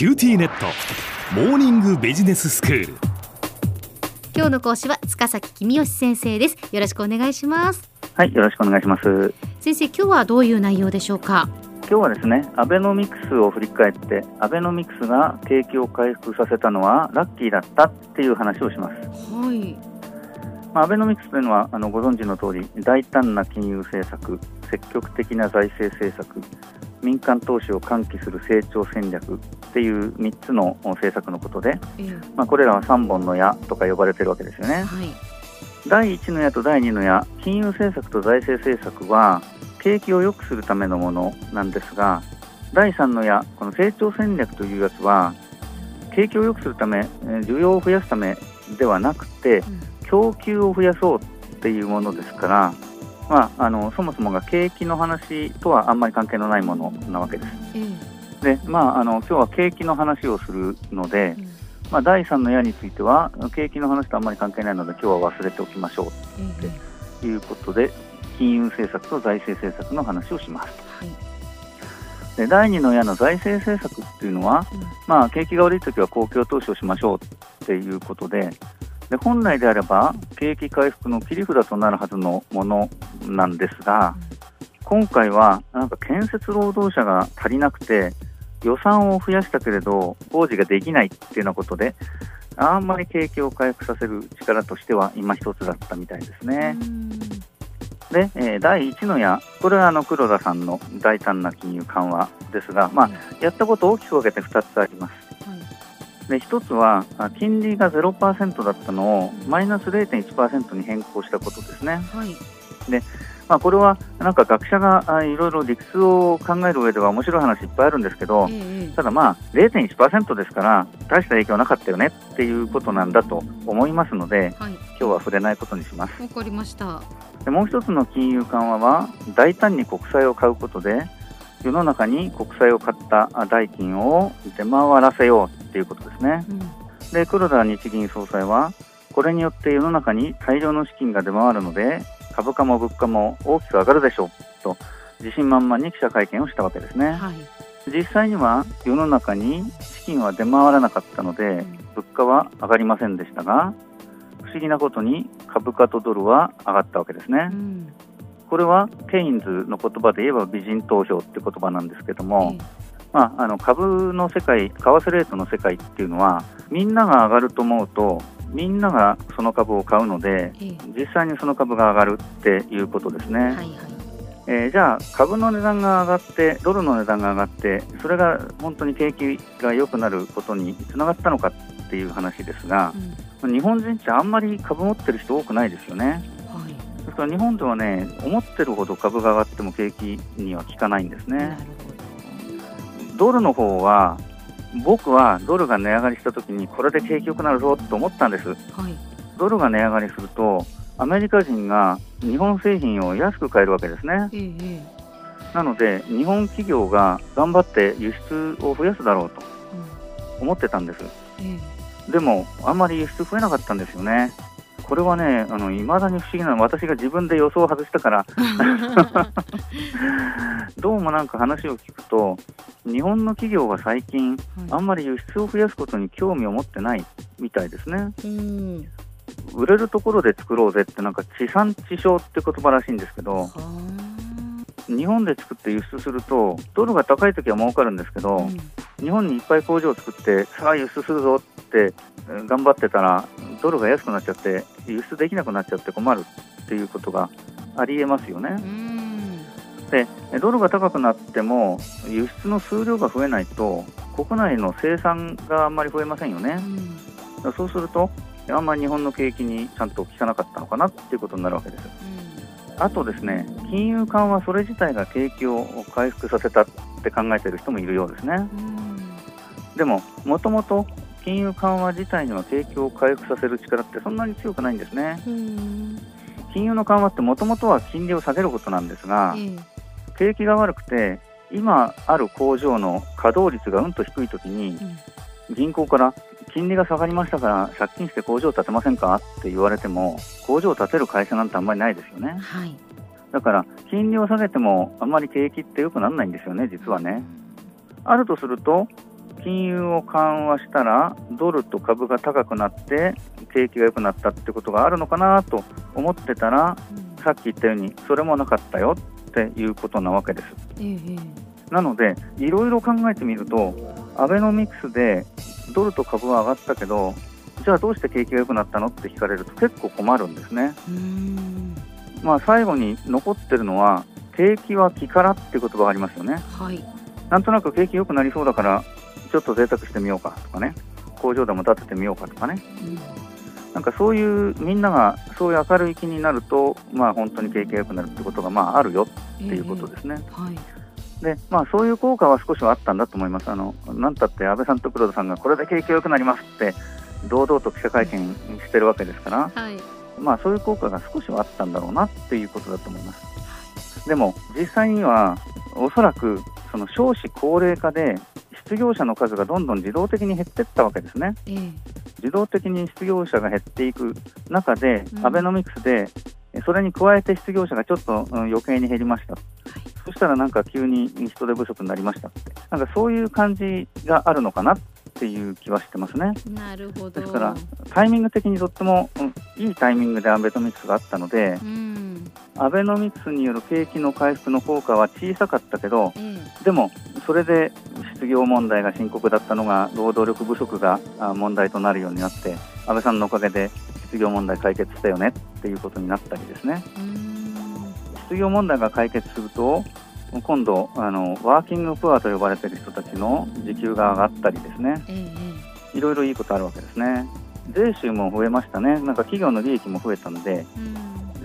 QTnet。モーニングビジネススクール。今日の講師は塚崎君吉先生です。よろしくお願いします。はい、よろしくお願いします。先生今日はどういう内容でしょうか？今日はですね、アベノミクスを振り返って、アベノミクスが景気を回復させたのはラッキーだったっていう話をします。はい。まあ、アベノミクスというのはあのご存知の通り、大胆な金融政策、積極的な財政政策、民間投資を喚起する成長戦略っていう3つの政策のことで、ええ。まあ、これらは3本の矢とか呼ばれてるわけですよね。はい。第1の矢と第2の矢、金融政策と財政政策は景気を良くするためのものなんですが、第3の矢、この成長戦略というやつは、景気を良くするため、えー需要を増やすためではなくて、供給を増やそうっていうものですから、まあ、あのそもそもが景気の話とはあんまり関係のないものなわけです。ええ。で、まあ、あの今日は景気の話をするので、うん。まあ、第3の矢については、景気の話とあんまり関係ないので、今日は忘れておきましょう。ええ。ということで金融政策と財政政策の話をします。はい。で第2の矢の財政政策っていうのは、うん。まあ、景気が悪い時は公共投資をしましょうっていうことでで本来であれば景気回復の切り札となるはずのものなんですが今回はなんか建設労働者が足りなくて予算を増やしたけれど工事ができないっていうようなことであんまり景気を回復させる力としては今一つだったみたいですね。うんで、えー第1の矢、これはあの黒田さんの大胆な金融緩和ですが、まあ、やったことを大きく分けて2つあります。はいで1つは、あ金利が0%だったのをマイナス0.1%に変更したことですね。はいまあ、これはなんか学者があいろいろ理屈を考える上では面白い話いっぱいあるんですけど、ええただまあ0.1%ですから大した影響なかったよねっていうことなんだと思いますので、はい今日は触れないことにします。わかりましたでもう一つの金融緩和は大胆に国債を買うことで世の中に国債を買ったあ代金を出回らせようっていうことですね。うんで黒田日銀総裁はこれによって世の中に大量の資金が出回るので株価も物価も大きく上がるでしょうと自信満々に記者会見をしたわけですね。はい実際には世の中に資金は出回らなかったので物価は上がりませんでしたが不思議なことに株価とドルは上がったわけですね。うんこれはケインズの言葉で言えば美人投票って言葉なんですけども、えまあ、あの株の世界、為替レートの世界っていうのは、みんなが上がると思うと、みんながその株を買うので、ええ実際にその株が上がるっていうことですね。はいはいえーじゃあ、株の値段が上がって、ドルの値段が上がって、それが本当に景気が良くなることにつながったのかっていう話ですがう、ん日本人ってあんまり株持ってる人多くないですよね。はいですから日本ではね、思ってるほど株が上がっても景気には効かないんですね。ドルの方は、僕はドルが値上がりしたときに、これで景気良くなるぞと思ったんです。はいドルが値上がりすると、アメリカ人が日本製品を安く買えるわけですね。えええなので、日本企業が頑張って輸出を増やすだろうとえ思ってたんです。うんえでも、あんまり輸出増えなかったんですよね。これはね、あの、未だに不思議なの、私が自分で予想を外したから、どうもなんか話を聞くと、日本の企業は最近、えあんまり輸出を増やすことに興味を持ってないみたいですね。うん。売れるところで作ろうぜって、なんか地産地消って言葉らしいんですけど、は日本で作って輸出すると、ドルが高い時は儲かるんですけあど、うん日本にいっぱい工場を作って、さあ輸出するぞってえー頑張ってたら、ドルが安くなっちゃって、輸出できなくなっちゃって困るっていうことがありえますよね。うんで、ドルが高くなっても、輸出の数量が増えないと、国内の生産があんまり増えませんよね。うんそうすると、あんまり日本の景気にちゃんと効かなかったのかなっていうことになるわけです。あとですね、金融緩和それ自体が景気を回復させたって考えている人もいるようですね。うんでも、もともと金融緩和自体には景気を回復させる力ってそんなに強くないんですね。うん。金融の緩和ってもともとは金利を下げることなんですが、え景気が悪くて、今ある工場の稼働率がうんと低いときに、うん。銀行から金利が下がりましたから借金して工場を建てませんか？って言われても工場を建てる会社なんてあんまりないですよね。はい。だから金利を下げてもあんまり景気って良くならないんですよね実はね。あるとすると金融を緩和したらドルと株が高くなって景気が良くなったってことがあるのかなと思ってたらさっき言ったようにそれもなかったよっていうことなわけです。ええなのでいろいろ考えてみるとアベノミクスでドルと株は上がったけどじゃあどうして景気が良くなったのって聞かれると結構困るんですね。まあ最後に残ってるのは景気は気からっていう言葉がありますよね。はいなんとなく景気良くなりそうだからちょっと贅沢してみようかとかね。工場でも建ててみようかとかね。うんなんかそういうみんながそういう明るい気になるとまあ本当に景気が良くなるってことがまああるよっていうことですね。はい。でまあ、そういう効果は少しはあったんだと思います、あのなんたって安倍さんと黒田さんがこれで景気が良くなりますって、堂々と記者会見してるわけですから、はい。まあ、そういう効果が少しはあったんだろうなっていうことだと思います。でも、実際には、おそらくその少子高齢化で、失業者の数がどんどん自動的に減っていったわけですね。ええ。自動的に失業者が減っていく中で、うん。アベノミクスで、それに加えて失業者がちょっと、うん余計に減りました。そしたらなんか急に人手不足になりました。って、なんかそういう感じがあるのかなっていう気はしてますね。なるほど。ですから、タイミング的にとっても、うんいいタイミングでアベノミクスがあったので、うん。アベノミクスによる景気の回復の効果は小さかったけど、ええ。でもそれで失業問題が深刻だったのが、労働力不足があ問題となるようになって、安倍さんのおかげで失業問題解決したよねっていうことになったりですね。失業問題が解決すると、今度あの、ワーキングプアと呼ばれている人たちの時給が上がったりですね、いろいろいいことあるわけですね。税収も増えましたね、なんか企業の利益も増えたので、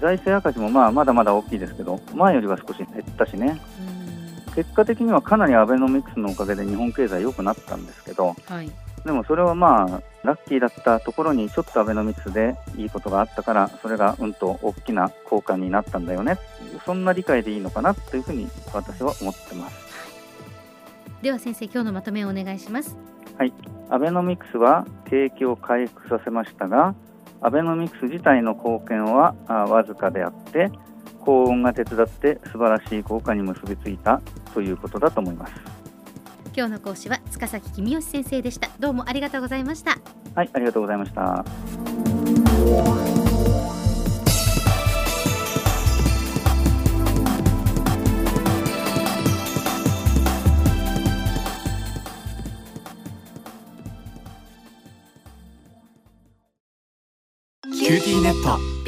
財政赤字もまあまだまだ大きいですけど、前よりは少し減ったしね、うん結果的にはかなりアベノミクスのおかげで日本経済良くなったんですけど、はい。でもそれはまあ、ラッキーだったところにちょっとアベノミクスでいいことがあったから、それがうんと大きな効果になったんだよね。そんな理解でいいのかなというふうに私は思ってます。では先生今日のまとめをお願いします。アベノミクスは景気を回復させましたが、アベノミクス自体の貢献はあわずかであって、幸運が手伝って素晴らしい効果に結びついたということだと思います。今日の講師は塚崎君吉先生でしたどうもありがとうございましたはい、ありがとうございました。